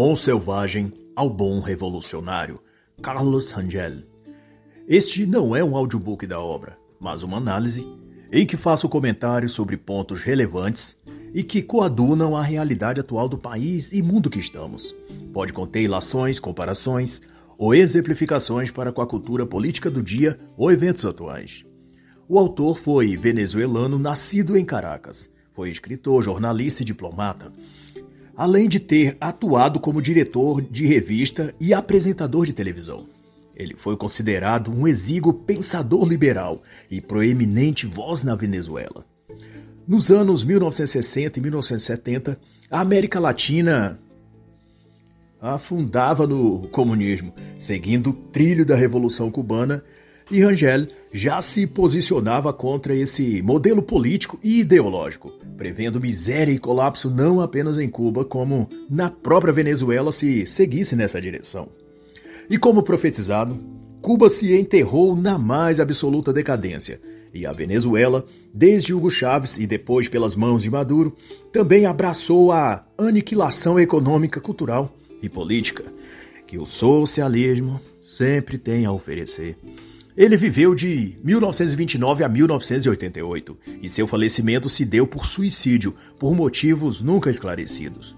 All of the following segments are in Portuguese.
bom selvagem ao bom revolucionário, Carlos Rangel. Este não é um audiobook da obra, mas uma análise em que faço comentários sobre pontos relevantes e que coadunam a realidade atual do país e mundo que estamos. Pode conter ilações, comparações ou exemplificações para com a cultura política do dia ou eventos atuais. O autor foi venezuelano nascido em Caracas. Foi escritor, jornalista e diplomata. Além de ter atuado como diretor de revista e apresentador de televisão. Ele foi considerado um exíguo pensador liberal e proeminente voz na Venezuela. Nos anos 1960 e 1970, a América Latina afundava no comunismo, seguindo o trilho da Revolução Cubana, e Rangel já se posicionava contra esse modelo político e ideológico, prevendo miséria e colapso não apenas em Cuba, como na própria Venezuela se seguisse nessa direção. E como profetizado, Cuba se enterrou na mais absoluta decadência, e a Venezuela, desde Hugo Chávez e depois pelas mãos de Maduro, também abraçou a aniquilação econômica, cultural e política que o socialismo sempre tem a oferecer. Ele viveu de 1929 a 1988 e seu falecimento se deu por suicídio, por motivos nunca esclarecidos.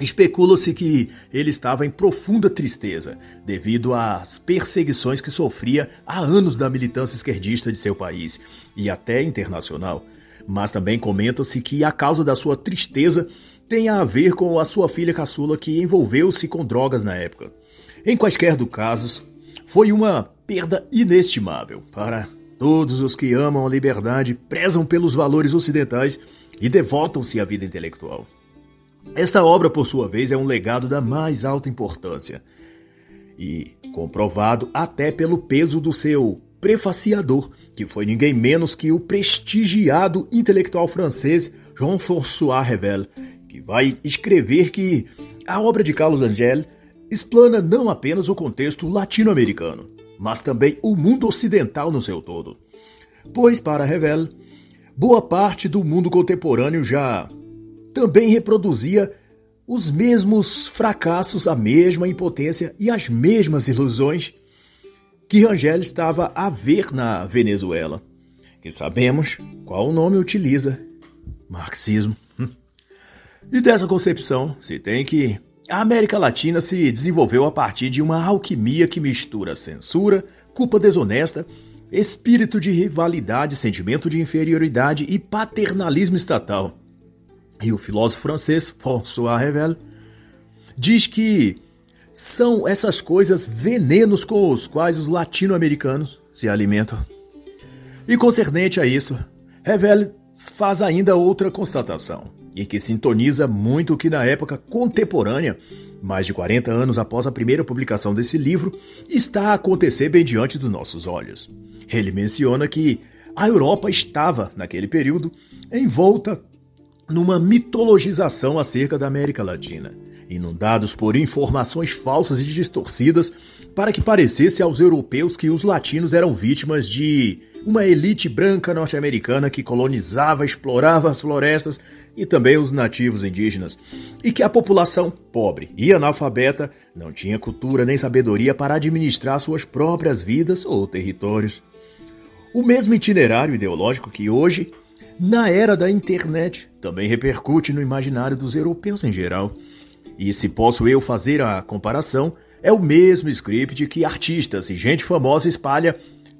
Especula-se que ele estava em profunda tristeza devido às perseguições que sofria há anos da militância esquerdista de seu país e até internacional. Mas também comenta-se que a causa da sua tristeza tem a ver com a sua filha caçula que envolveu-se com drogas na época. Em quaisquer dos casos, foi uma perda inestimável para todos os que amam a liberdade, prezam pelos valores ocidentais e devotam-se à vida intelectual. Esta obra, por sua vez, é um legado da mais alta importância e comprovado até pelo peso do seu prefaciador, que foi ninguém menos que o prestigiado intelectual francês Jean-François Revel, que vai escrever que a obra de Carlos Angel explana não apenas o contexto latino-americano, mas também o mundo ocidental no seu todo. Pois, para Revel, boa parte do mundo contemporâneo já também reproduzia os mesmos fracassos, a mesma impotência e as mesmas ilusões que Rangel estava a ver na Venezuela, que sabemos qual o nome utiliza: marxismo. E dessa concepção se tem que a América Latina se desenvolveu a partir de uma alquimia que mistura censura, culpa desonesta, espírito de rivalidade, sentimento de inferioridade e paternalismo estatal. E o filósofo francês François Revel diz que são essas coisas venenos com os quais os latino-americanos se alimentam. E concernente a isso, Revel faz ainda outra constatação, e que sintoniza muito o que na época contemporânea, mais de 40 anos após a primeira publicação desse livro, está a acontecer bem diante dos nossos olhos. Ele menciona que a Europa estava, naquele período, envolta numa mitologização acerca da América Latina, inundados por informações falsas e distorcidas para que parecesse aos europeus que os latinos eram vítimas de uma elite branca norte-americana que colonizava, explorava as florestas e também os nativos indígenas, e que a população pobre e analfabeta não tinha cultura nem sabedoria para administrar suas próprias vidas ou territórios. O mesmo itinerário ideológico que hoje na era da internet, também repercute no imaginário dos europeus em geral. E se posso eu fazer a comparação, é o mesmo script que artistas e gente famosa espalha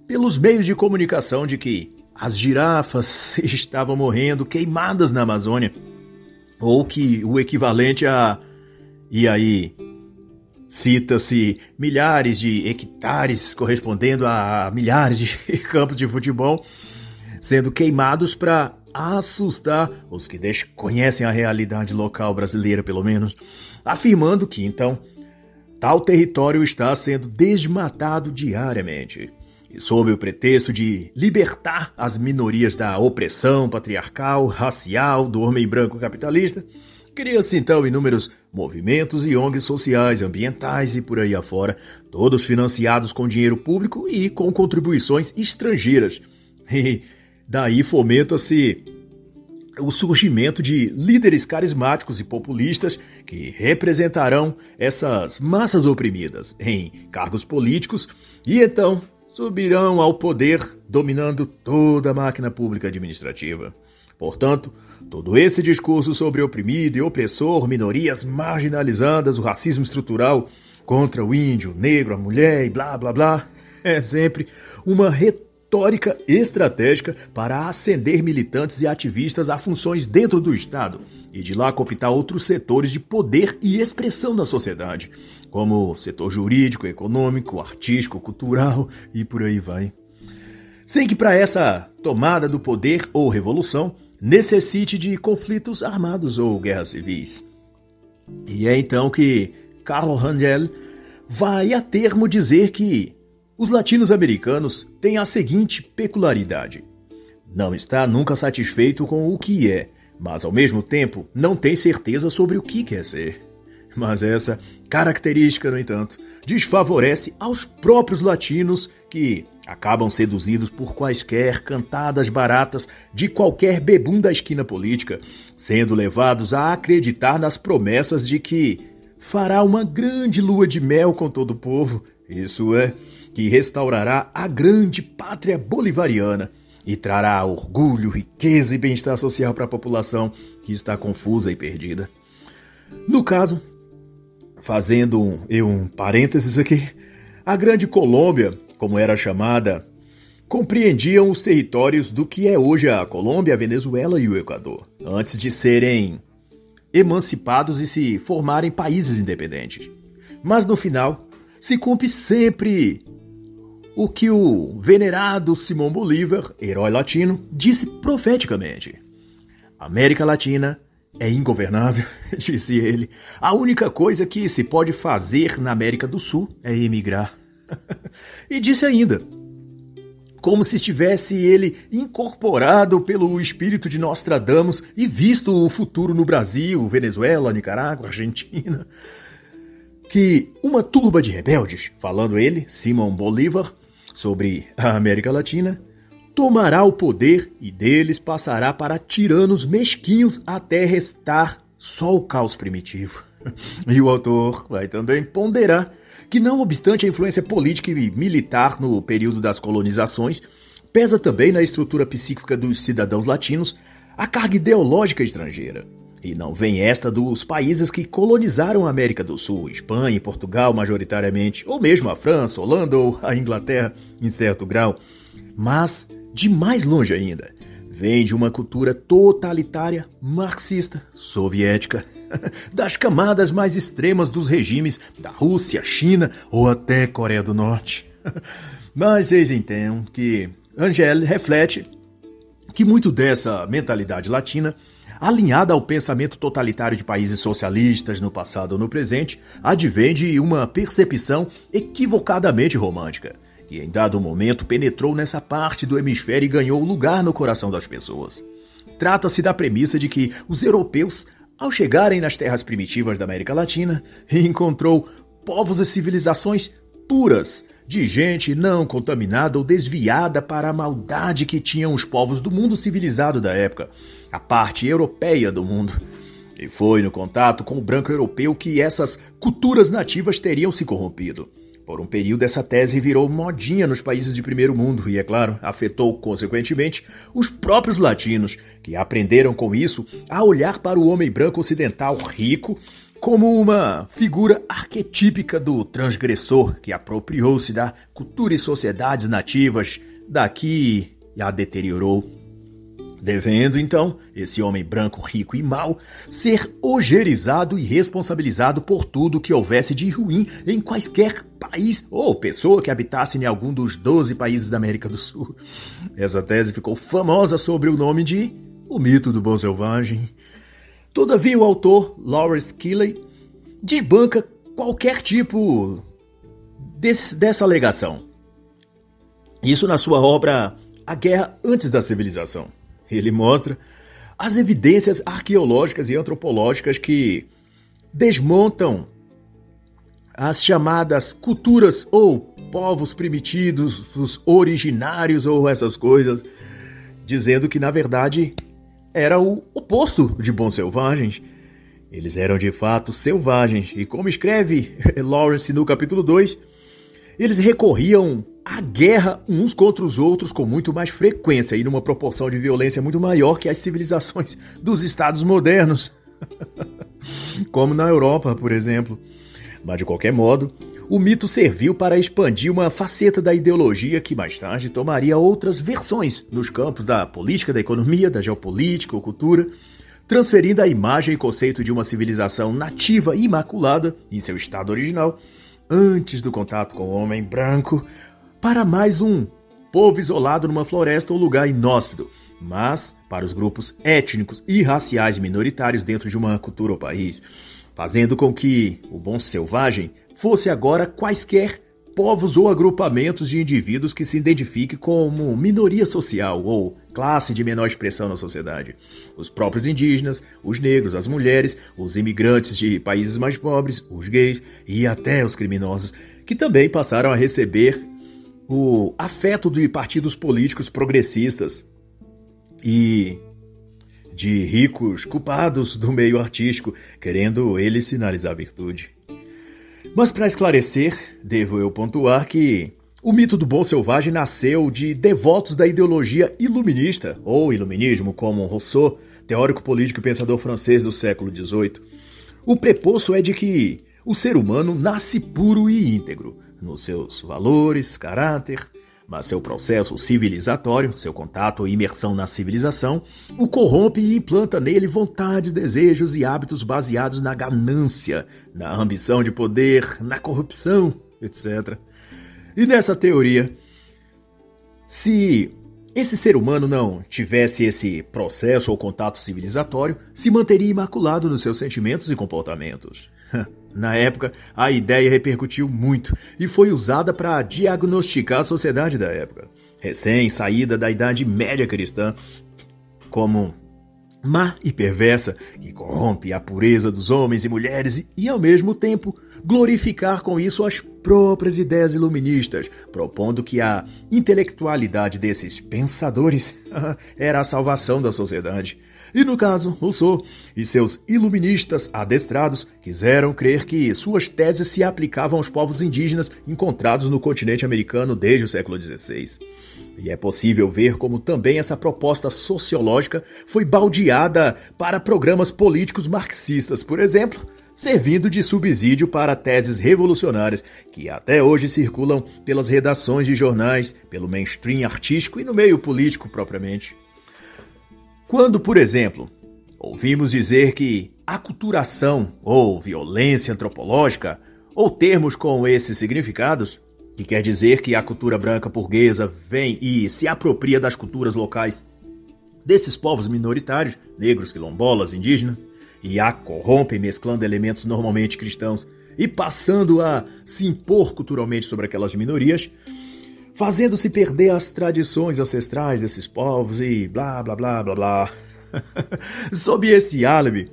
pelos meios de comunicação de que as girafas estavam morrendo queimadas na Amazônia, ou que o equivalente a e aí cita-se milhares de hectares correspondendo a milhares de campos de futebol sendo queimados para assustar os que desconhecem a realidade local brasileira, pelo menos, afirmando que então tal território está sendo desmatado diariamente. E sob o pretexto de libertar as minorias da opressão patriarcal, racial do homem branco capitalista, cria-se então inúmeros movimentos e ONGs sociais, ambientais e por aí afora, todos financiados com dinheiro público e com contribuições estrangeiras. E Daí fomenta-se o surgimento de líderes carismáticos e populistas que representarão essas massas oprimidas em cargos políticos e então subirão ao poder dominando toda a máquina pública administrativa. Portanto, todo esse discurso sobre oprimido e opressor, minorias marginalizadas, o racismo estrutural contra o índio, o negro, a mulher e blá blá blá, é sempre uma retórica estratégica para ascender militantes e ativistas a funções dentro do Estado e de lá cooptar outros setores de poder e expressão da sociedade, como setor jurídico, econômico, artístico, cultural e por aí vai. Sem que para essa tomada do poder ou revolução necessite de conflitos armados ou guerras civis. E é então que Carlo Rangel vai a termo dizer que os latinos-americanos têm a seguinte peculiaridade: não está nunca satisfeito com o que é, mas ao mesmo tempo não tem certeza sobre o que quer ser. Mas essa característica, no entanto, desfavorece aos próprios latinos que acabam seduzidos por quaisquer cantadas baratas de qualquer bebum da esquina política, sendo levados a acreditar nas promessas de que fará uma grande lua de mel com todo o povo, isso é, que restaurará a grande pátria bolivariana e trará orgulho, riqueza e bem-estar social para a população que está confusa e perdida. No caso, fazendo um, um parênteses aqui, a Grande Colômbia como era chamada, compreendiam os territórios do que é hoje a Colômbia, a Venezuela e o Equador, antes de serem emancipados e se formarem países independentes. Mas no final, se cumpre sempre o que o venerado Simão Bolívar, herói latino, disse profeticamente: América Latina é ingovernável, disse ele. A única coisa que se pode fazer na América do Sul é emigrar. e disse ainda, como se estivesse ele incorporado pelo espírito de Nostradamus e visto o futuro no Brasil, Venezuela, Nicarágua, Argentina, que uma turba de rebeldes, falando ele, Simão Bolívar, sobre a América Latina, tomará o poder e deles passará para tiranos mesquinhos até restar só o caos primitivo. E o autor vai também ponderar que, não obstante a influência política e militar no período das colonizações, pesa também na estrutura psíquica dos cidadãos latinos a carga ideológica estrangeira. E não vem esta dos países que colonizaram a América do Sul, Espanha e Portugal majoritariamente, ou mesmo a França, Holanda ou a Inglaterra em certo grau, mas de mais longe ainda, vem de uma cultura totalitária, marxista, soviética, das camadas mais extremas dos regimes da Rússia, China ou até Coreia do Norte. Mas vocês entendem que Angel reflete que muito dessa mentalidade latina, alinhada ao pensamento totalitário de países socialistas no passado ou no presente, advém de uma percepção equivocadamente romântica, que em dado momento penetrou nessa parte do hemisfério e ganhou lugar no coração das pessoas. Trata-se da premissa de que os europeus ao chegarem nas terras primitivas da América Latina, encontrou povos e civilizações puras, de gente não contaminada ou desviada para a maldade que tinham os povos do mundo civilizado da época, a parte europeia do mundo. E foi no contato com o branco europeu que essas culturas nativas teriam se corrompido. Por um período, essa tese virou modinha nos países de primeiro mundo e, é claro, afetou consequentemente os próprios latinos, que aprenderam com isso a olhar para o homem branco ocidental rico como uma figura arquetípica do transgressor que apropriou-se da cultura e sociedades nativas daqui e a deteriorou devendo então esse homem branco, rico e mau ser ogerizado e responsabilizado por tudo que houvesse de ruim em quaisquer país ou pessoa que habitasse em algum dos 12 países da América do Sul. Essa tese ficou famosa sob o nome de O Mito do Bom Selvagem. Todavia, o autor Lawrence Keeley desbanca qualquer tipo desse, dessa alegação. Isso na sua obra A Guerra Antes da Civilização. Ele mostra as evidências arqueológicas e antropológicas que desmontam as chamadas culturas ou povos primitivos, os originários ou essas coisas, dizendo que na verdade era o oposto de bons selvagens. Eles eram de fato selvagens, e como escreve Lawrence no capítulo 2, eles recorriam à guerra uns contra os outros com muito mais frequência e numa proporção de violência muito maior que as civilizações dos estados modernos. como na Europa, por exemplo. Mas de qualquer modo, o mito serviu para expandir uma faceta da ideologia que mais tarde tomaria outras versões nos campos da política, da economia, da geopolítica ou cultura transferindo a imagem e conceito de uma civilização nativa e imaculada em seu estado original, antes do contato com o homem branco, para mais um povo isolado numa floresta ou lugar inóspito, mas para os grupos étnicos e raciais minoritários dentro de uma cultura ou país, fazendo com que o bom selvagem fosse agora quaisquer povos ou agrupamentos de indivíduos que se identifiquem como minoria social ou classe de menor expressão na sociedade. Os próprios indígenas, os negros, as mulheres, os imigrantes de países mais pobres, os gays e até os criminosos, que também passaram a receber o afeto de partidos políticos progressistas e de ricos culpados do meio artístico, querendo eles sinalizar virtude. Mas para esclarecer, devo eu pontuar que o mito do bom selvagem nasceu de devotos da ideologia iluminista, ou iluminismo, como Rousseau, teórico político e pensador francês do século XVIII. O preposto é de que o ser humano nasce puro e íntegro, nos seus valores, caráter, mas seu processo civilizatório, seu contato ou imersão na civilização, o corrompe e implanta nele vontades, desejos e hábitos baseados na ganância, na ambição de poder, na corrupção, etc. E nessa teoria, se esse ser humano não tivesse esse processo ou contato civilizatório, se manteria imaculado nos seus sentimentos e comportamentos. Na época, a ideia repercutiu muito e foi usada para diagnosticar a sociedade da época, recém-saída da Idade Média cristã, como má e perversa, que corrompe a pureza dos homens e mulheres e, ao mesmo tempo, glorificar com isso as próprias ideias iluministas, propondo que a intelectualidade desses pensadores era a salvação da sociedade. E no caso, Rousseau e seus iluministas adestrados quiseram crer que suas teses se aplicavam aos povos indígenas encontrados no continente americano desde o século XVI. E é possível ver como também essa proposta sociológica foi baldeada para programas políticos marxistas, por exemplo, servindo de subsídio para teses revolucionárias que até hoje circulam pelas redações de jornais, pelo mainstream artístico e no meio político propriamente. Quando, por exemplo, ouvimos dizer que aculturação ou violência antropológica, ou termos com esses significados, que quer dizer que a cultura branca burguesa vem e se apropria das culturas locais desses povos minoritários, negros, quilombolas, indígenas, e a corrompe mesclando elementos normalmente cristãos e passando a se impor culturalmente sobre aquelas minorias, fazendo-se perder as tradições ancestrais desses povos e blá blá blá blá blá. Sob esse álibi,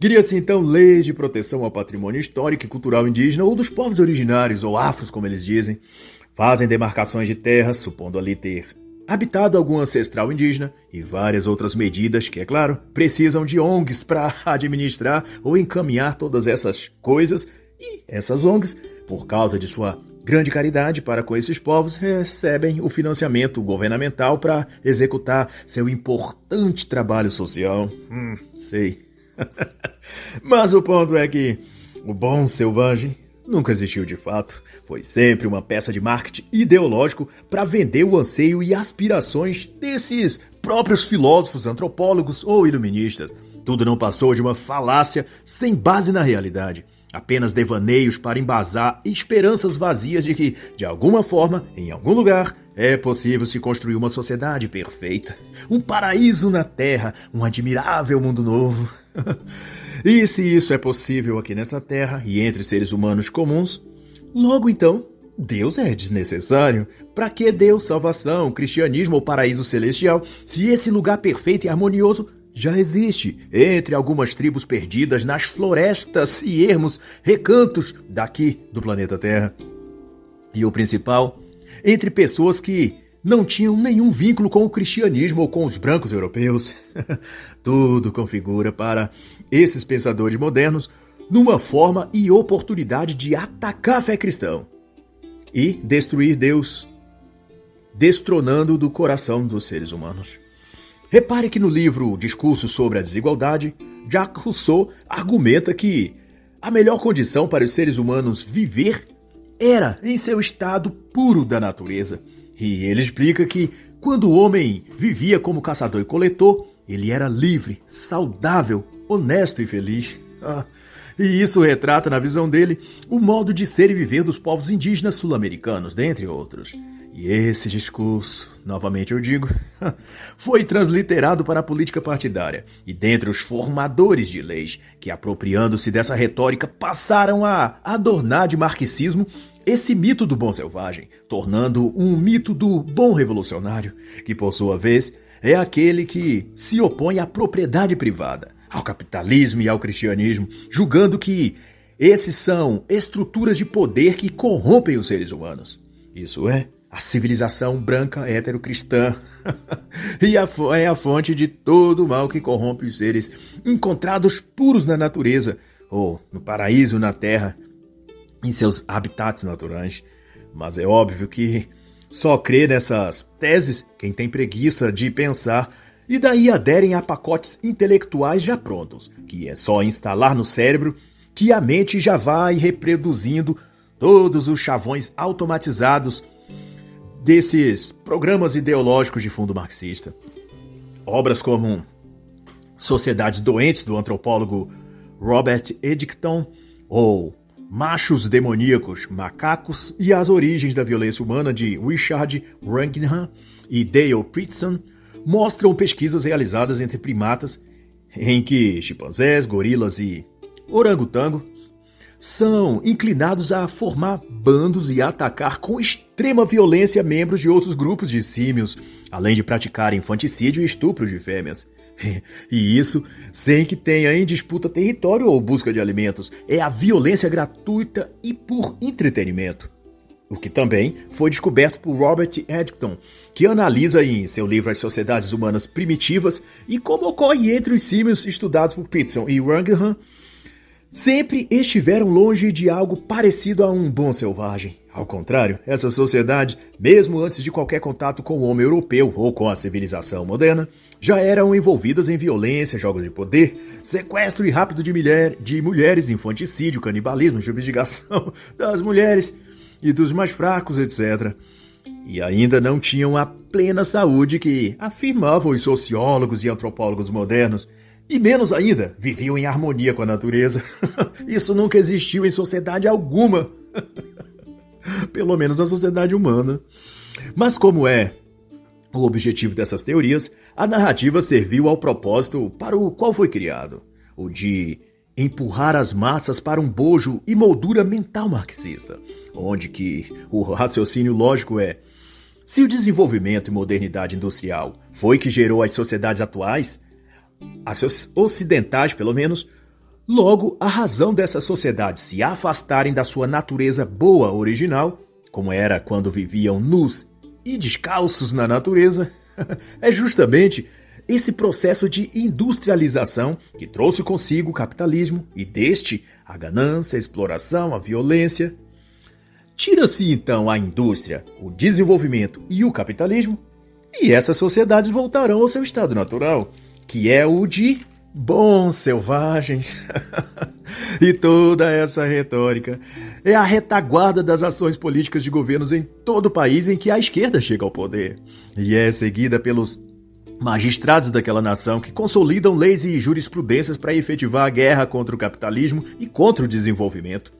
cria-se então leis de proteção ao patrimônio histórico e cultural indígena ou dos povos originários, ou afros, como eles dizem. Fazem demarcações de terras, supondo ali ter habitado algum ancestral indígena e várias outras medidas que, é claro, precisam de ONGs para administrar ou encaminhar todas essas coisas. E essas ONGs, por causa de sua grande caridade para com esses povos, recebem o financiamento governamental para executar seu importante trabalho social. Hum, sei. Mas o ponto é que o bom selvagem nunca existiu de fato. Foi sempre uma peça de marketing ideológico para vender o anseio e aspirações desses próprios filósofos, antropólogos ou iluministas. Tudo não passou de uma falácia sem base na realidade apenas devaneios para embasar esperanças vazias de que, de alguma forma, em algum lugar, é possível se construir uma sociedade perfeita, um paraíso na Terra, um admirável mundo novo. e se isso é possível aqui nessa Terra e entre seres humanos comuns, logo então Deus é desnecessário. Para que Deus, salvação, cristianismo ou paraíso celestial, se esse lugar perfeito e harmonioso já existe entre algumas tribos perdidas nas florestas e ermos recantos daqui do planeta Terra. E o principal, entre pessoas que não tinham nenhum vínculo com o cristianismo ou com os brancos europeus. Tudo configura para esses pensadores modernos numa forma e oportunidade de atacar a fé cristã e destruir Deus, destronando do coração dos seres humanos. Repare que no livro Discurso sobre a Desigualdade, Jacques Rousseau argumenta que a melhor condição para os seres humanos viver era em seu estado puro da natureza. E ele explica que quando o homem vivia como caçador e coletor, ele era livre, saudável, honesto e feliz. Ah, e isso retrata, na visão dele, o modo de ser e viver dos povos indígenas sul-americanos, dentre outros. E esse discurso, novamente eu digo, foi transliterado para a política partidária. E dentre os formadores de leis, que apropriando-se dessa retórica, passaram a adornar de marxismo esse mito do bom selvagem, tornando um mito do bom revolucionário, que por sua vez é aquele que se opõe à propriedade privada, ao capitalismo e ao cristianismo, julgando que esses são estruturas de poder que corrompem os seres humanos. Isso é, a civilização branca heterocristã. e a, é a fonte de todo o mal que corrompe os seres encontrados puros na natureza, ou no paraíso na terra, em seus habitats naturais. Mas é óbvio que só crê nessas teses quem tem preguiça de pensar e daí aderem a pacotes intelectuais já prontos, que é só instalar no cérebro que a mente já vai reproduzindo todos os chavões automatizados desses programas ideológicos de fundo marxista. Obras como Sociedades Doentes, do antropólogo Robert Edicton, ou Machos Demoníacos, Macacos e as Origens da Violência Humana, de Richard Rangingham e Dale Pritson, mostram pesquisas realizadas entre primatas em que chimpanzés, gorilas e orangotango são inclinados a formar bandos e atacar com extrema violência membros de outros grupos de símios, além de praticar infanticídio e estupro de fêmeas. E isso sem que tenha em disputa território ou busca de alimentos. É a violência gratuita e por entretenimento. O que também foi descoberto por Robert Edgton, que analisa em seu livro As Sociedades Humanas Primitivas e como ocorre entre os símios estudados por Pitson e Wrangham sempre estiveram longe de algo parecido a um bom selvagem. Ao contrário, essa sociedade, mesmo antes de qualquer contato com o homem europeu ou com a civilização moderna, já eram envolvidas em violência, jogos de poder, sequestro e rápido de, mulher, de mulheres, infanticídio, canibalismo, subjugação das mulheres e dos mais fracos, etc. E ainda não tinham a plena saúde que afirmavam os sociólogos e antropólogos modernos e menos ainda, viviam em harmonia com a natureza. Isso nunca existiu em sociedade alguma. Pelo menos a sociedade humana. Mas como é o objetivo dessas teorias, a narrativa serviu ao propósito para o qual foi criado, o de empurrar as massas para um bojo e moldura mental marxista, onde que o raciocínio lógico é se o desenvolvimento e modernidade industrial foi que gerou as sociedades atuais, as ocidentais pelo menos, logo a razão dessas sociedades se afastarem da sua natureza boa original, como era quando viviam nus e descalços na natureza, é justamente esse processo de industrialização que trouxe consigo o capitalismo e deste a ganância, a exploração, a violência. Tira-se então a indústria, o desenvolvimento e o capitalismo, e essas sociedades voltarão ao seu estado natural, que é o de bons selvagens. e toda essa retórica é a retaguarda das ações políticas de governos em todo o país em que a esquerda chega ao poder. E é seguida pelos magistrados daquela nação que consolidam leis e jurisprudências para efetivar a guerra contra o capitalismo e contra o desenvolvimento.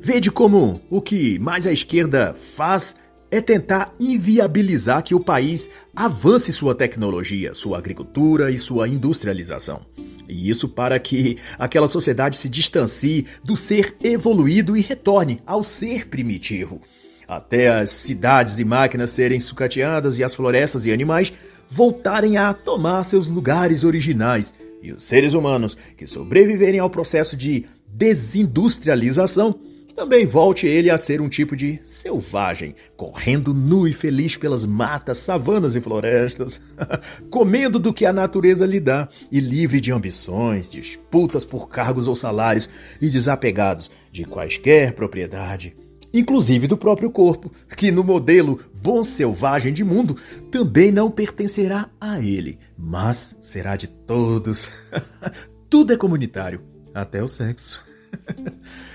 Vede como o que mais a esquerda faz é tentar inviabilizar que o país avance sua tecnologia, sua agricultura e sua industrialização. E isso para que aquela sociedade se distancie do ser evoluído e retorne ao ser primitivo. Até as cidades e máquinas serem sucateadas e as florestas e animais voltarem a tomar seus lugares originais e os seres humanos que sobreviverem ao processo de desindustrialização também volte ele a ser um tipo de selvagem, correndo nu e feliz pelas matas, savanas e florestas, comendo do que a natureza lhe dá e livre de ambições, disputas por cargos ou salários e desapegados de quaisquer propriedade, inclusive do próprio corpo, que no modelo bom selvagem de mundo também não pertencerá a ele, mas será de todos. Tudo é comunitário, até o sexo.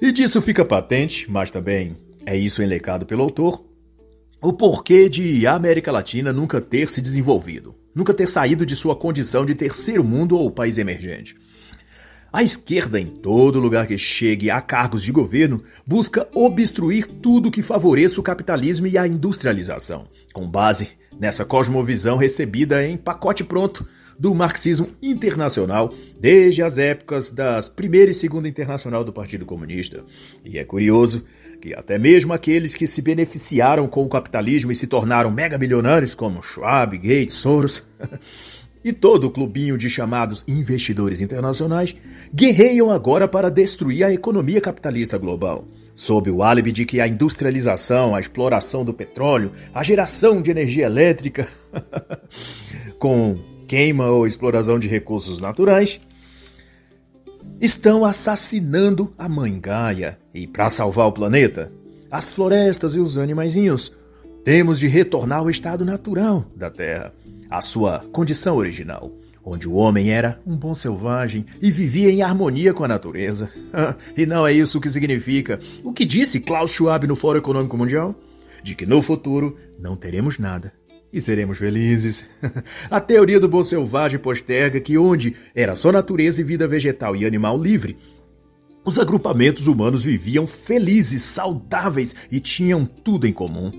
E disso fica patente, mas também é isso enlecado pelo autor, o porquê de a América Latina nunca ter se desenvolvido, nunca ter saído de sua condição de terceiro mundo ou país emergente. A esquerda, em todo lugar que chegue a cargos de governo, busca obstruir tudo que favoreça o capitalismo e a industrialização, com base nessa cosmovisão recebida em pacote pronto do marxismo internacional desde as épocas das Primeira e Segunda Internacional do Partido Comunista. E é curioso que até mesmo aqueles que se beneficiaram com o capitalismo e se tornaram mega milionários, como Schwab, Gates, Soros, e todo o clubinho de chamados investidores internacionais, guerreiam agora para destruir a economia capitalista global sob o álibi de que a industrialização, a exploração do petróleo, a geração de energia elétrica, com queima ou exploração de recursos naturais, estão assassinando a mãe Gaia. E para salvar o planeta, as florestas e os animaizinhos, temos de retornar ao estado natural da Terra, à sua condição original, onde o homem era um bom selvagem e vivia em harmonia com a natureza. e não é isso que significa o que disse Klaus Schwab no Fórum Econômico Mundial? De que no futuro não teremos nada e seremos felizes. A teoria do bom selvagem posterga que onde era só natureza e vida vegetal e animal livre, os agrupamentos humanos viviam felizes, saudáveis e tinham tudo em comum.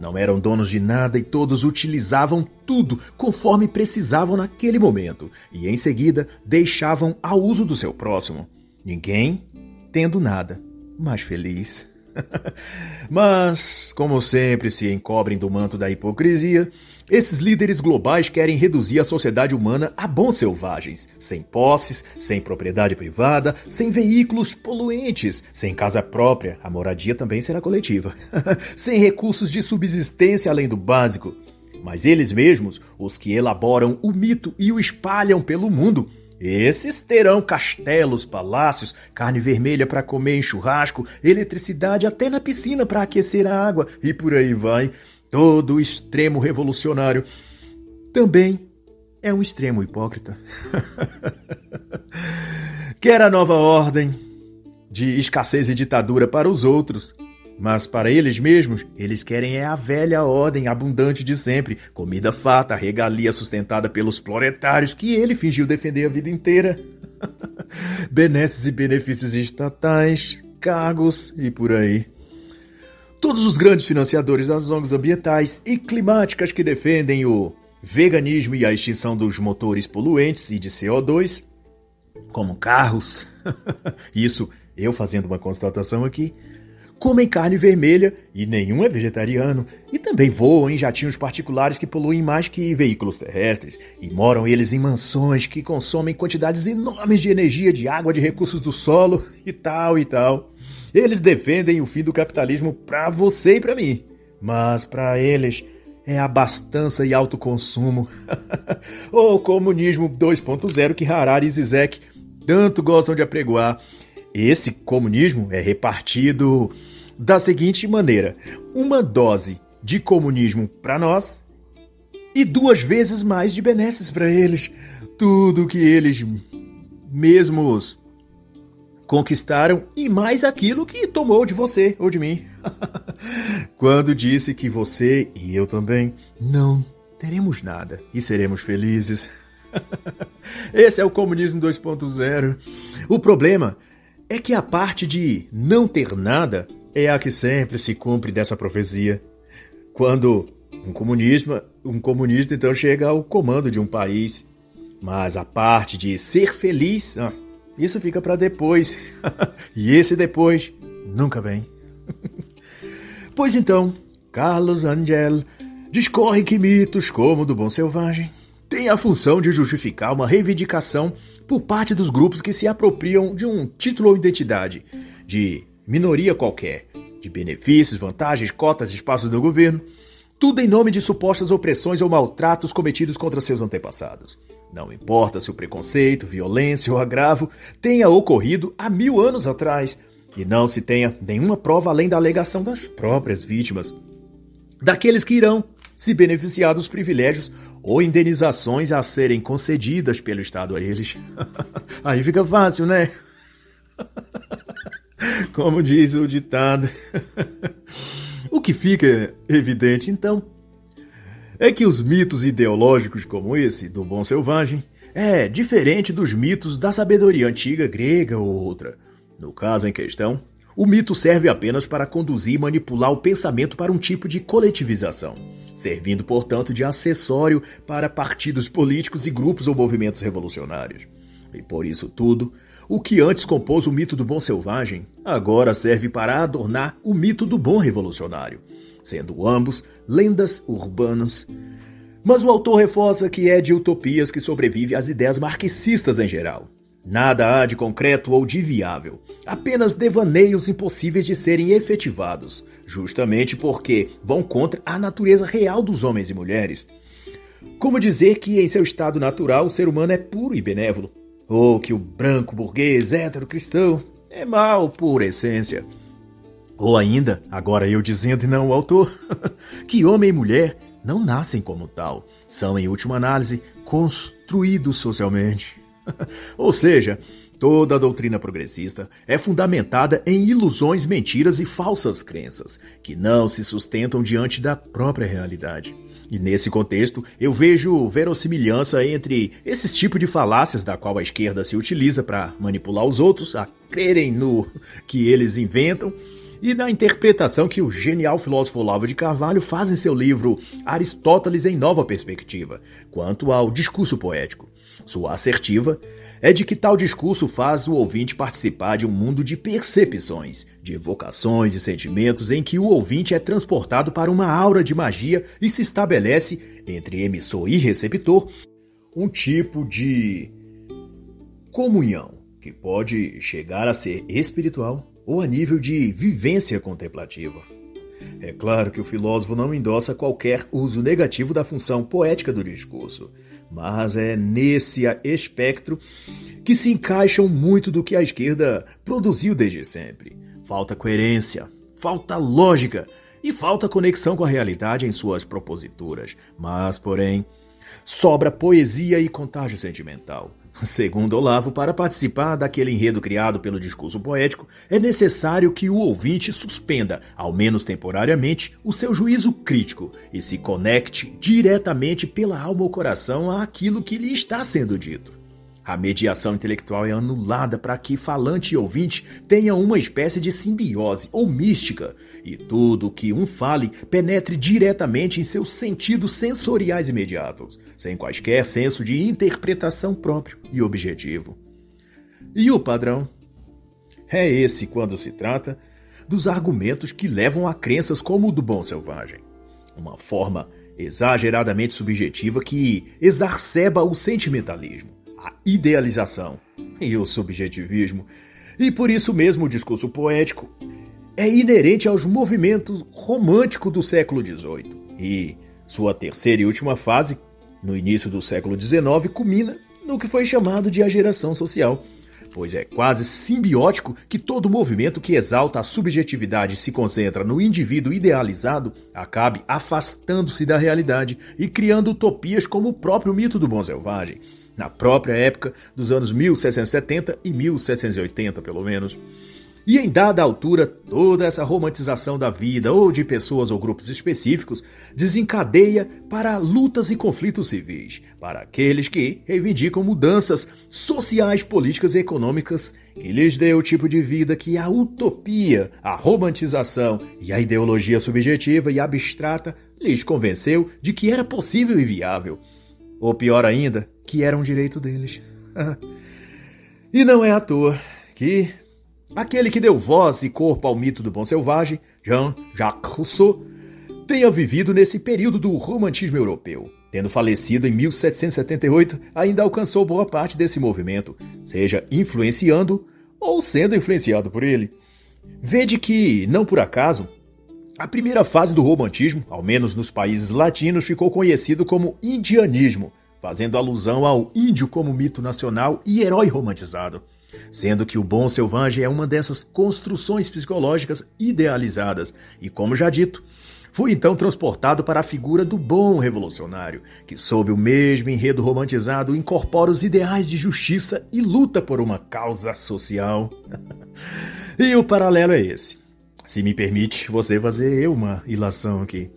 Não eram donos de nada e todos utilizavam tudo conforme precisavam naquele momento e em seguida deixavam ao uso do seu próximo. Ninguém tendo nada, mais feliz. Mas, como sempre se encobrem do manto da hipocrisia, esses líderes globais querem reduzir a sociedade humana a bons selvagens, sem posses, sem propriedade privada, sem veículos poluentes, sem casa própria, a moradia também será coletiva, sem recursos de subsistência além do básico. Mas eles mesmos, os que elaboram o mito e o espalham pelo mundo, esses terão castelos, palácios, carne vermelha para comer em churrasco, eletricidade até na piscina para aquecer a água e por aí vai. Todo o extremo revolucionário também é um extremo hipócrita. Quer a nova ordem de escassez e ditadura para os outros, mas para eles mesmos, eles querem é a velha ordem abundante de sempre, comida farta, regalia sustentada pelos proletários que ele fingiu defender a vida inteira. Benesses e benefícios estatais, cargos e por aí. Todos os grandes financiadores das ONGs ambientais e climáticas que defendem o veganismo e a extinção dos motores poluentes e de CO2, como carros, isso eu fazendo uma constatação aqui, comem carne vermelha e nenhum é vegetariano, e também voam em jatinhos particulares que poluem mais que veículos terrestres, e moram eles em mansões que consomem quantidades enormes de energia, de água, de recursos do solo e tal e tal. Eles defendem o fim do capitalismo para você e para mim, mas para eles é abastança e autoconsumo. o comunismo 2.0 que Harari e Zizek tanto gostam de apregoar. Esse comunismo é repartido da seguinte maneira: uma dose de comunismo para nós e duas vezes mais de benesses para eles. Tudo que eles mesmos conquistaram e mais aquilo que tomou de você ou de mim. Quando disse que você e eu também não teremos nada e seremos felizes. Esse é o comunismo 2.0. O problema é que a parte de não ter nada é a que sempre se cumpre dessa profecia. Quando um comunismo, um comunista então chega ao comando de um país, mas a parte de ser feliz, ah, isso fica para depois. e esse depois nunca vem. pois então, Carlos Angel discorre que mitos como o do bom selvagem têm a função de justificar uma reivindicação por parte dos grupos que se apropriam de um título ou identidade, de minoria qualquer, de benefícios, vantagens, cotas, espaços do governo, tudo em nome de supostas opressões ou maltratos cometidos contra seus antepassados. Não importa se o preconceito, violência ou agravo tenha ocorrido há mil anos atrás e não se tenha nenhuma prova além da alegação das próprias vítimas, daqueles que irão se beneficiar dos privilégios ou indenizações a serem concedidas pelo Estado a eles. Aí fica fácil, né? Como diz o ditado. O que fica evidente, então, é que os mitos ideológicos como esse do bom selvagem é diferente dos mitos da sabedoria antiga grega ou outra. No caso em questão, o mito serve apenas para conduzir e manipular o pensamento para um tipo de coletivização, servindo, portanto, de acessório para partidos políticos e grupos ou movimentos revolucionários. E por isso tudo, o que antes compôs o mito do bom selvagem, agora serve para adornar o mito do bom revolucionário, sendo ambos lendas urbanas. Mas o autor reforça que é de utopias que sobrevive às ideias marxistas em geral. Nada há de concreto ou de viável, apenas devaneios impossíveis de serem efetivados, justamente porque vão contra a natureza real dos homens e mulheres. Como dizer que, em seu estado natural, o ser humano é puro e benévolo, ou que o branco burguês hétero cristão é mal por essência. Ou ainda, agora eu dizendo e não o autor, que homem e mulher não nascem como tal, são, em última análise, construídos socialmente. Ou seja, toda a doutrina progressista é fundamentada em ilusões, mentiras e falsas crenças, que não se sustentam diante da própria realidade. E nesse contexto, eu vejo verossimilhança entre esses tipos de falácias da qual a esquerda se utiliza para manipular os outros a crerem no que eles inventam e na interpretação que o genial filósofo Olavo de Carvalho faz em seu livro Aristóteles em Nova Perspectiva, quanto ao discurso poético. Sua assertiva é de que tal discurso faz o ouvinte participar de um mundo de percepções, de evocações e sentimentos em que o ouvinte é transportado para uma aura de magia e se estabelece, entre emissor e receptor, um tipo de comunhão que pode chegar a ser espiritual ou a nível de vivência contemplativa. É claro que o filósofo não endossa qualquer uso negativo da função poética do discurso, mas é nesse espectro que se encaixam muito do que a esquerda produziu desde sempre. Falta coerência, falta lógica e falta conexão com a realidade em suas proposituras. Mas, porém, sobra poesia e contágio sentimental. Segundo Olavo, para participar daquele enredo criado pelo discurso poético, é necessário que o ouvinte suspenda, ao menos temporariamente, o seu juízo crítico e se conecte diretamente pela alma ou coração àquilo que lhe está sendo dito. A mediação intelectual é anulada para que falante e ouvinte tenham uma espécie de simbiose ou mística, e tudo que um fale penetre diretamente em seus sentidos sensoriais imediatos, sem quaisquer senso de interpretação próprio e objetivo. E o padrão? É esse quando se trata dos argumentos que levam a crenças como o do bom selvagem. Uma forma exageradamente subjetiva que exacerba o sentimentalismo a idealização e o subjetivismo. E por isso mesmo o discurso poético é inerente aos movimentos românticos do século XVIII. E sua terceira e última fase, no início do século XIX, culmina no que foi chamado de a geração social, pois é quase simbiótico que todo movimento que exalta a subjetividade e se concentra no indivíduo idealizado acabe afastando-se da realidade e criando utopias como o próprio mito do bom selvagem, na própria época dos anos 1770 e 1780, pelo menos. E em dada altura, toda essa romantização da vida ou de pessoas ou grupos específicos desencadeia para lutas e conflitos civis, para aqueles que reivindicam mudanças sociais, políticas e econômicas que lhes dê o tipo de vida que a utopia, a romantização e a ideologia subjetiva e abstrata lhes convenceu de que era possível e viável. Ou pior ainda, que era um direito deles. e não é à toa que aquele que deu voz e corpo ao mito do bom selvagem, Jean-Jacques Rousseau, tenha vivido nesse período do romantismo europeu. Tendo falecido em 1778, ainda alcançou boa parte desse movimento, seja influenciando ou sendo influenciado por ele. Vede que, não por acaso, a primeira fase do romantismo, ao menos nos países latinos, ficou conhecido como indianismo, fazendo alusão ao índio como mito nacional e herói romantizado. Sendo que o bom selvagem é uma dessas construções psicológicas idealizadas, e como já dito, fui então transportado para a figura do bom revolucionário, que, sob o mesmo enredo romantizado, incorpora os ideais de justiça e luta por uma causa social. e o paralelo é esse. Se me permite você fazer uma ilação aqui.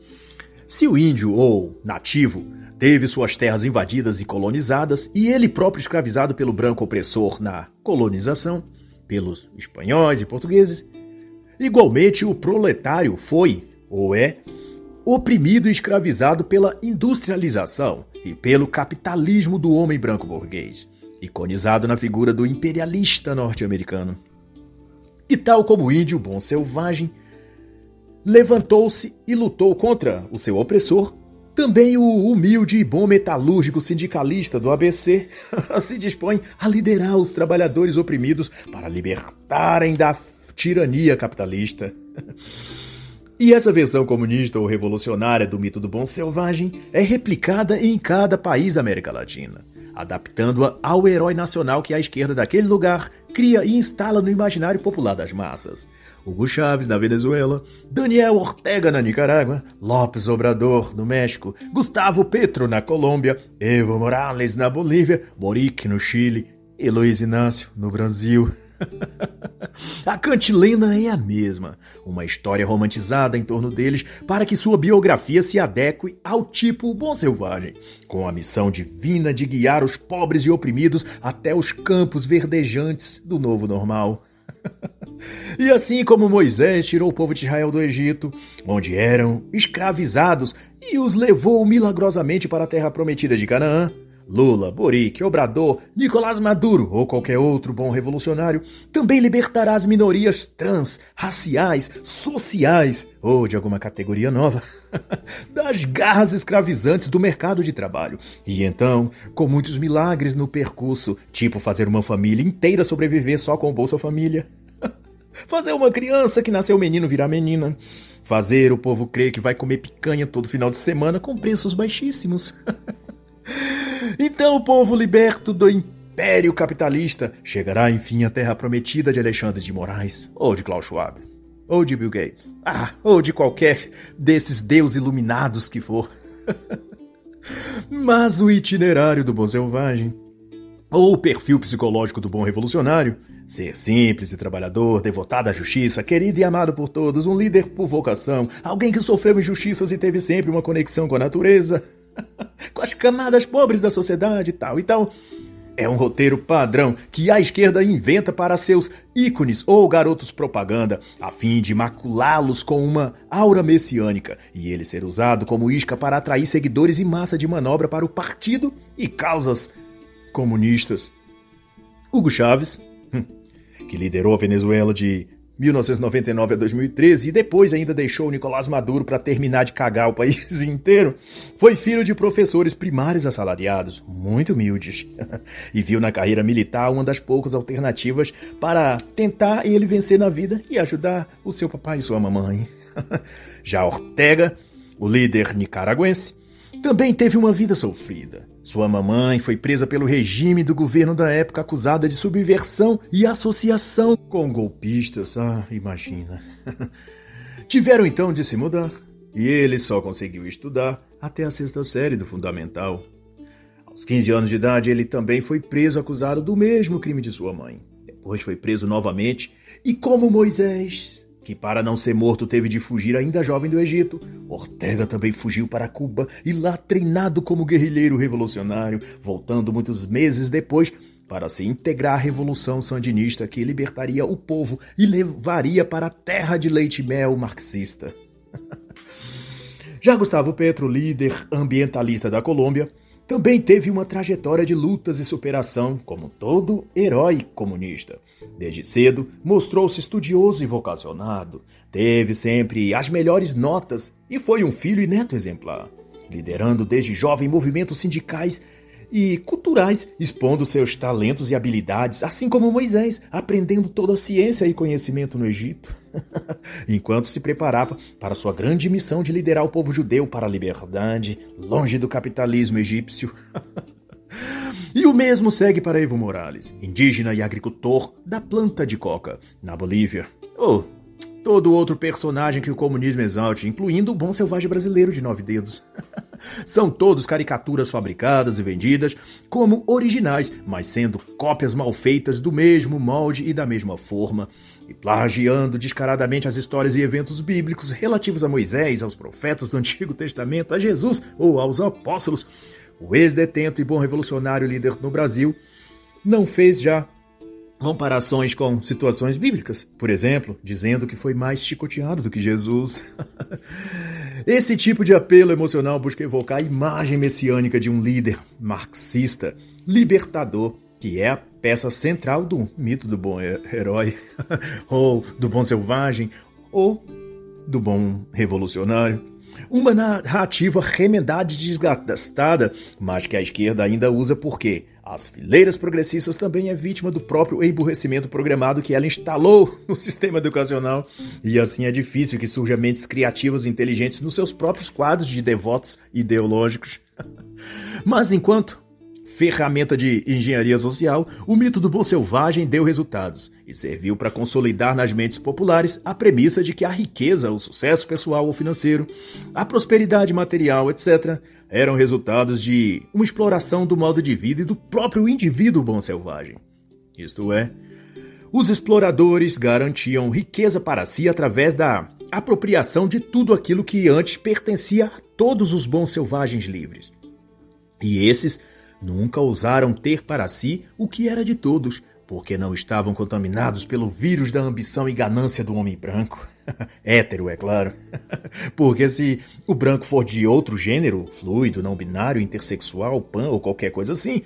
Se o índio ou nativo teve suas terras invadidas e colonizadas e ele próprio escravizado pelo branco opressor na colonização, pelos espanhóis e portugueses, igualmente o proletário foi, ou é, oprimido e escravizado pela industrialização e pelo capitalismo do homem branco burguês, iconizado na figura do imperialista norte-americano. E tal como o índio bom selvagem, levantou-se e lutou contra o seu opressor, também o humilde e bom metalúrgico sindicalista do ABC se dispõe a liderar os trabalhadores oprimidos para libertarem da tirania capitalista. E essa versão comunista ou revolucionária do mito do bom selvagem é replicada em cada país da América Latina adaptando-a ao herói nacional que a esquerda daquele lugar cria e instala no imaginário popular das massas. Hugo Chávez na Venezuela, Daniel Ortega na Nicarágua, López Obrador no México, Gustavo Petro na Colômbia, Evo Morales na Bolívia, Boric no Chile. E Luiz Inácio no Brasil. a cantilena é a mesma, uma história romantizada em torno deles para que sua biografia se adeque ao tipo bom selvagem, com a missão divina de guiar os pobres e oprimidos até os campos verdejantes do novo normal. E assim como Moisés tirou o povo de Israel do Egito, onde eram escravizados, e os levou milagrosamente para a terra prometida de Canaã, Lula, Boric, Obrador, Nicolás Maduro ou qualquer outro bom revolucionário também libertará as minorias trans, raciais, sociais ou de alguma categoria nova das garras escravizantes do mercado de trabalho. E então, com muitos milagres no percurso, tipo fazer uma família inteira sobreviver só com o Bolsa Família. Fazer uma criança que nasceu menino virar menina. Fazer o povo crer que vai comer picanha todo final de semana com preços baixíssimos. Então o povo liberto do império capitalista chegará enfim à terra prometida de Alexandre de Moraes, ou de Klaus Schwab, ou de Bill Gates, ah, ou de qualquer desses deus iluminados que for. Mas o itinerário do bom selvagem, ou o perfil psicológico do bom revolucionário, ser simples e trabalhador, devotado à justiça, querido e amado por todos, um líder por vocação, alguém que sofreu injustiças e teve sempre uma conexão com a natureza, com as camadas pobres da sociedade e tal. Então, é um roteiro padrão que a esquerda inventa para seus ícones ou garotos propaganda, a fim de maculá-los com uma aura messiânica e ele ser usado como isca para atrair seguidores e massa de manobra para o partido e causas comunistas. Hugo Chávez, que liderou a Venezuela de 1999 a 2013 e depois ainda deixou o Nicolás Maduro para terminar de cagar o país inteiro, foi filho de professores primários assalariados, muito humildes, e viu na carreira militar uma das poucas alternativas para tentar ele vencer na vida e ajudar o seu papai e sua mamãe. Já Ortega, o líder nicaragüense, também teve uma vida sofrida. Sua mamãe foi presa pelo regime do governo da época acusada de subversão e associação com golpistas. Ah, imagina. Tiveram então de se mudar e ele só conseguiu estudar até a sexta série do fundamental. Aos 15 anos de idade, ele também foi preso acusado do mesmo crime de sua mãe. Depois foi preso novamente e, como Moisés, que para não ser morto teve de fugir ainda jovem do Egito, Ortega também fugiu para Cuba e lá treinado como guerrilheiro revolucionário, voltando muitos meses depois para se integrar à revolução sandinista que libertaria o povo e levaria para a terra de leite mel marxista. Já Gustavo Petro, líder ambientalista da Colômbia, também teve uma trajetória de lutas e superação, como todo herói comunista. Desde cedo, mostrou-se estudioso e vocacionado, teve sempre as melhores notas e foi um filho e neto exemplar, liderando desde jovem movimentos sindicais e culturais, expondo seus talentos e habilidades, assim como Moisés, aprendendo toda a ciência e conhecimento no Egito, enquanto se preparava para sua grande missão de liderar o povo judeu para a liberdade, longe do capitalismo egípcio. E o mesmo segue para Evo Morales, indígena e agricultor da planta de coca, na Bolívia. Ou todo outro personagem que o comunismo exalte, incluindo o bom selvagem brasileiro de nove dedos. São todos caricaturas fabricadas e vendidas como originais, mas sendo cópias mal feitas do mesmo molde e da mesma forma, e plagiando descaradamente as histórias e eventos bíblicos relativos a Moisés, aos profetas do Antigo Testamento, a Jesus ou aos apóstolos. O ex-detento e bom revolucionário líder no Brasil não fez já comparações com situações bíblicas, por exemplo, dizendo que foi mais chicoteado do que Jesus. Esse tipo de apelo emocional busca evocar a imagem messiânica de um líder marxista, libertador, que é a peça central do mito do bom herói, ou do bom selvagem, ou do bom revolucionário. Uma narrativa remendada e desgastada, mas que a esquerda ainda usa porque as fileiras progressistas também é vítima do próprio emburrecimento programado que ela instalou no sistema educacional. E assim é difícil que surjam mentes criativas e inteligentes nos seus próprios quadros de devotos ideológicos. Mas enquanto ferramenta de engenharia social, o mito do bom selvagem deu resultados e serviu para consolidar nas mentes populares a premissa de que a riqueza, o sucesso pessoal ou financeiro, a prosperidade material, etc., eram resultados de uma exploração do modo de vida e do próprio indivíduo bom selvagem. Isto é, os exploradores garantiam riqueza para si através da apropriação de tudo aquilo que antes pertencia a todos os bons selvagens livres. E esses Nunca ousaram ter para si o que era de todos, porque não estavam contaminados pelo vírus da ambição e ganância do homem branco. Hétero, é claro. porque se o branco for de outro gênero, fluido, não binário, intersexual, pan ou qualquer coisa assim,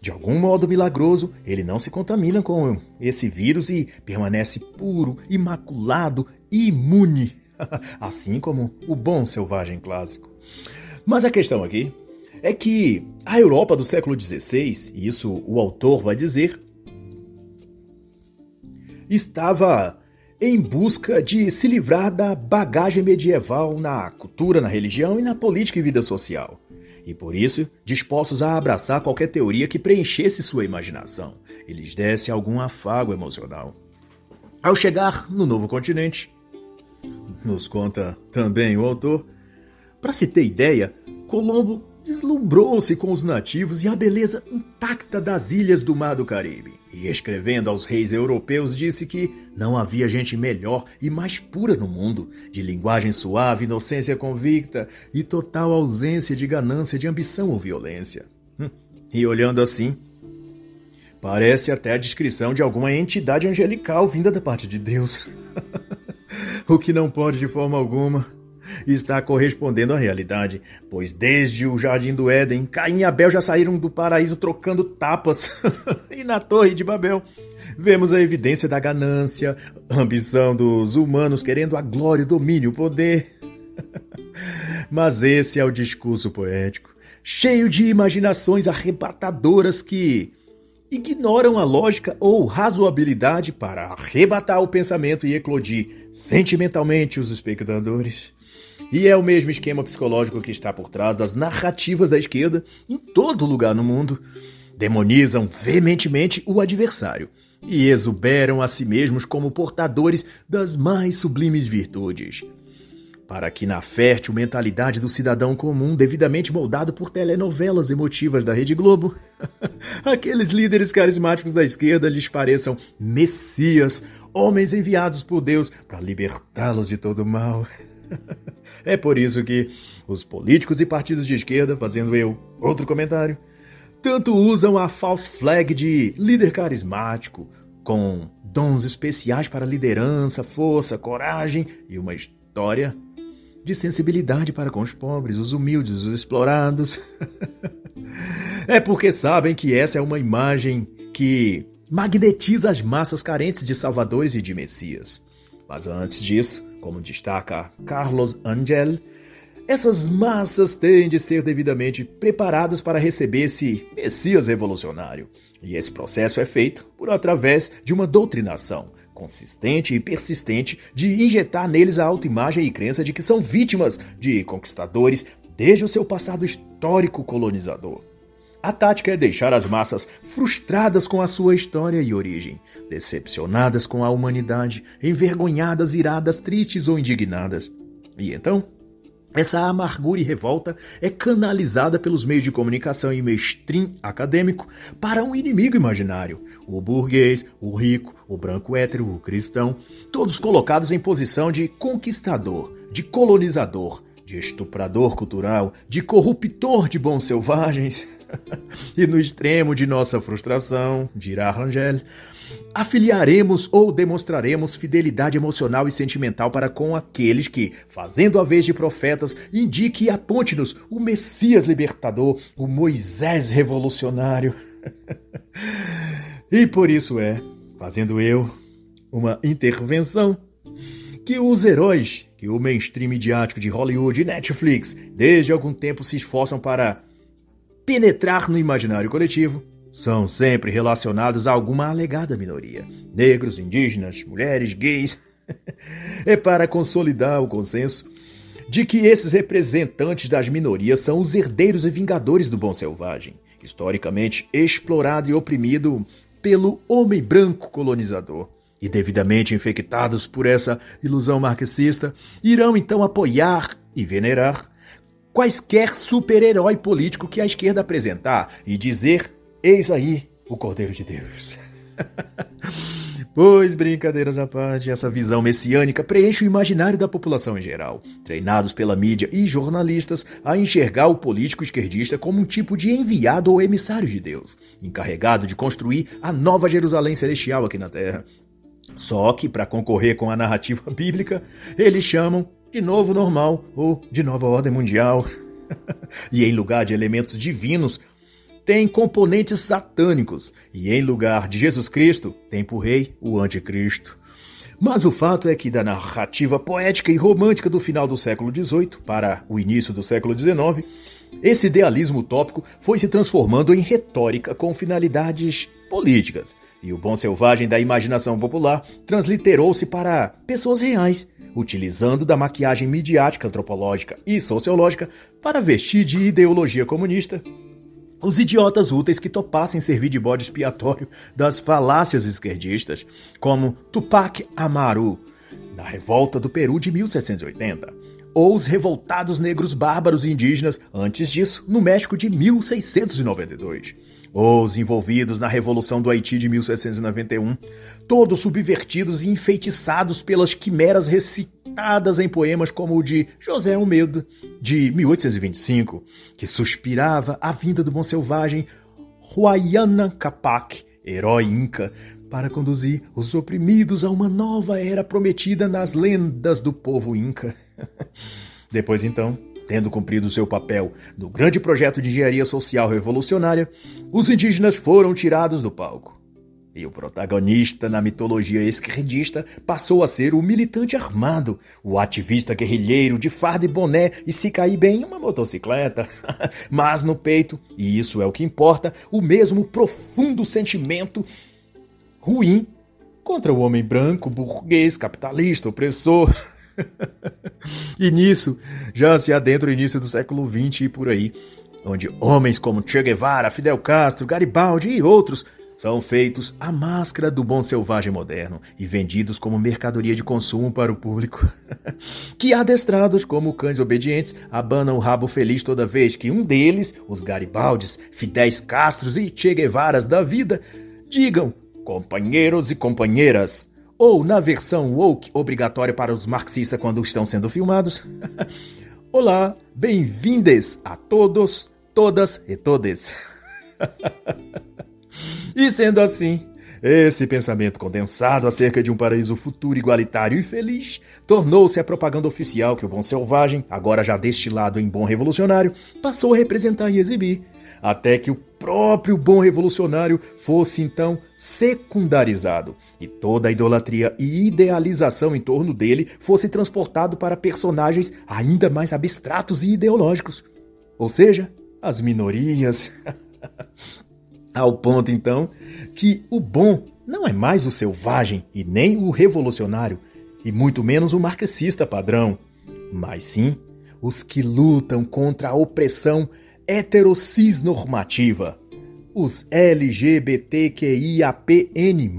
de algum modo milagroso, ele não se contamina com esse vírus e permanece puro, imaculado imune. assim como o bom selvagem clássico. Mas a questão aqui é que a Europa do século XVI, e isso o autor vai dizer, estava em busca de se livrar da bagagem medieval na cultura, na religião e na política e vida social. E por isso, dispostos a abraçar qualquer teoria que preenchesse sua imaginação e lhes desse algum afago emocional. Ao chegar no novo continente, nos conta também o autor, para se ter ideia, Colombo deslumbrou-se com os nativos e a beleza intacta das ilhas do Mar do Caribe. E escrevendo aos reis europeus, disse que não havia gente melhor e mais pura no mundo, de linguagem suave, inocência convicta e total ausência de ganância, de ambição ou violência. Hum, e olhando assim, parece até a descrição de alguma entidade angelical vinda da parte de Deus. o que não pode de forma alguma está correspondendo à realidade, pois desde o Jardim do Éden, Caim e Abel já saíram do paraíso trocando tapas. e na Torre de Babel, vemos a evidência da ganância, ambição dos humanos querendo a glória, o domínio, o poder. Mas esse é o discurso poético, cheio de imaginações arrebatadoras que ignoram a lógica ou razoabilidade para arrebatar o pensamento e eclodir sentimentalmente os espectadores. E é o mesmo esquema psicológico que está por trás das narrativas da esquerda em todo lugar no mundo. Demonizam veementemente o adversário e exuberam a si mesmos como portadores das mais sublimes virtudes. Para que na fértil mentalidade do cidadão comum, devidamente moldado por telenovelas emotivas da Rede Globo, aqueles líderes carismáticos da esquerda lhes pareçam messias, homens enviados por Deus para libertá-los de todo mal. é por isso que os políticos e partidos de esquerda, fazendo eu outro comentário, tanto usam a false flag de líder carismático, com dons especiais para liderança, força, coragem e uma história de sensibilidade para com os pobres, os humildes, os explorados. é porque sabem que essa é uma imagem que magnetiza as massas carentes de salvadores e de messias. Mas antes disso, como destaca Carlos Angel, essas massas têm de ser devidamente preparadas para receber esse Messias revolucionário. E esse processo é feito por através de uma doutrinação consistente e persistente de injetar neles a autoimagem e crença de que são vítimas de conquistadores desde o seu passado histórico colonizador. A tática é deixar as massas frustradas com a sua história e origem, decepcionadas com a humanidade, envergonhadas, iradas, tristes ou indignadas. E então, essa amargura e revolta é canalizada pelos meios de comunicação e mainstream acadêmico para um inimigo imaginário: o burguês, o rico, o branco hétero, o cristão, todos colocados em posição de conquistador, de colonizador, de estuprador cultural, de corruptor de bons selvagens. e no extremo de nossa frustração, dirá Rangel, afiliaremos ou demonstraremos fidelidade emocional e sentimental para com aqueles que, fazendo a vez de profetas, indique e aponte-nos o Messias libertador, o Moisés revolucionário. e por isso é, fazendo eu uma intervenção, que os heróis que o mainstream midiático de Hollywood e Netflix desde algum tempo se esforçam para penetrar no imaginário coletivo são sempre relacionados a alguma alegada minoria: negros, indígenas, mulheres, gays. é para consolidar o consenso de que esses representantes das minorias são os herdeiros e vingadores do bom selvagem, historicamente explorado e oprimido pelo homem branco colonizador. E devidamente infectados por essa ilusão marxista, irão então apoiar e venerar quaisquer super-herói político que a esquerda apresentar e dizer Eis aí o Cordeiro de Deus. pois, brincadeiras à parte, essa visão messiânica preenche o imaginário da população em geral, treinados pela mídia e jornalistas a enxergar o político esquerdista como um tipo de enviado ou emissário de Deus, encarregado de construir a nova Jerusalém celestial aqui na Terra. Só que, para concorrer com a narrativa bíblica, eles chamam de novo normal ou de nova ordem mundial. e em lugar de elementos divinos, tem componentes satânicos, e em lugar de Jesus Cristo, tem por rei o anticristo. Mas o fato é que da narrativa poética e romântica do final do século XVIII para o início do século XIX, esse idealismo utópico foi se transformando em retórica com finalidades políticas, e o bom selvagem da imaginação popular transliterou-se para pessoas reais, utilizando da maquiagem midiática, antropológica e sociológica para vestir de ideologia comunista os idiotas úteis que topassem servir de bode expiatório das falácias esquerdistas, como Tupac Amaru, na revolta do Peru de 1780, ou os revoltados negros bárbaros indígenas, antes disso, no México de 1692 os envolvidos na Revolução do Haiti de 1791, todos subvertidos e enfeitiçados pelas quimeras recitadas em poemas como o de José Almeida, de 1825, que suspirava a vinda do bom selvagem Huayana Capac, herói inca, para conduzir os oprimidos a uma nova era prometida nas lendas do povo inca. Depois então, Tendo cumprido seu papel no grande projeto de engenharia social revolucionária, os indígenas foram tirados do palco. E o protagonista na mitologia esquerdista passou a ser o militante armado, o ativista guerrilheiro de farda e boné e se cair bem uma motocicleta. Mas no peito, e isso é o que importa, o mesmo profundo sentimento ruim contra o homem branco, burguês, capitalista, opressor. e nisso já se adentra o início do século XX e por aí, onde homens como Che Guevara, Fidel Castro, Garibaldi e outros são feitos à máscara do bom selvagem moderno e vendidos como mercadoria de consumo para o público. que adestrados como cães obedientes abanam o rabo feliz toda vez que um deles, os Garibaldes, Fidéis Castros e Che Guevaras da vida, digam: companheiros e companheiras, ou na versão woke obrigatória para os marxistas quando estão sendo filmados. Olá, bem-vindes a todos, todas e todes. e sendo assim, Esse pensamento condensado acerca de um paraíso futuro igualitário e feliz tornou-se a propaganda oficial que o bom selvagem, agora já destilado em bom revolucionário, passou a representar e exibir, até que o próprio bom revolucionário fosse então secundarizado e toda a idolatria e idealização em torno dele fosse transportado para personagens ainda mais abstratos e ideológicos, ou seja, as minorias. Ao ponto, então, que o bom não é mais o selvagem e nem o revolucionário, e muito menos o marxista padrão, mas sim os que lutam contra a opressão heterocis normativa, os LGBTQIAPN+.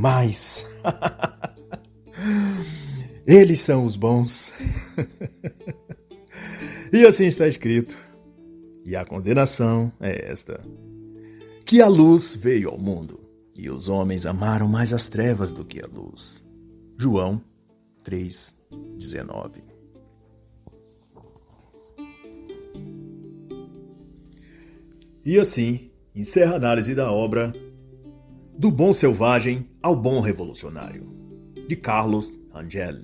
Eles são os bons. e assim está escrito. E a condenação é esta que a luz veio ao mundo, e os homens amaram mais as trevas do que a luz. João 3:19. E assim encerra a análise da obra Do Bom Selvagem ao Bom Revolucionário, de Carlos Rangel.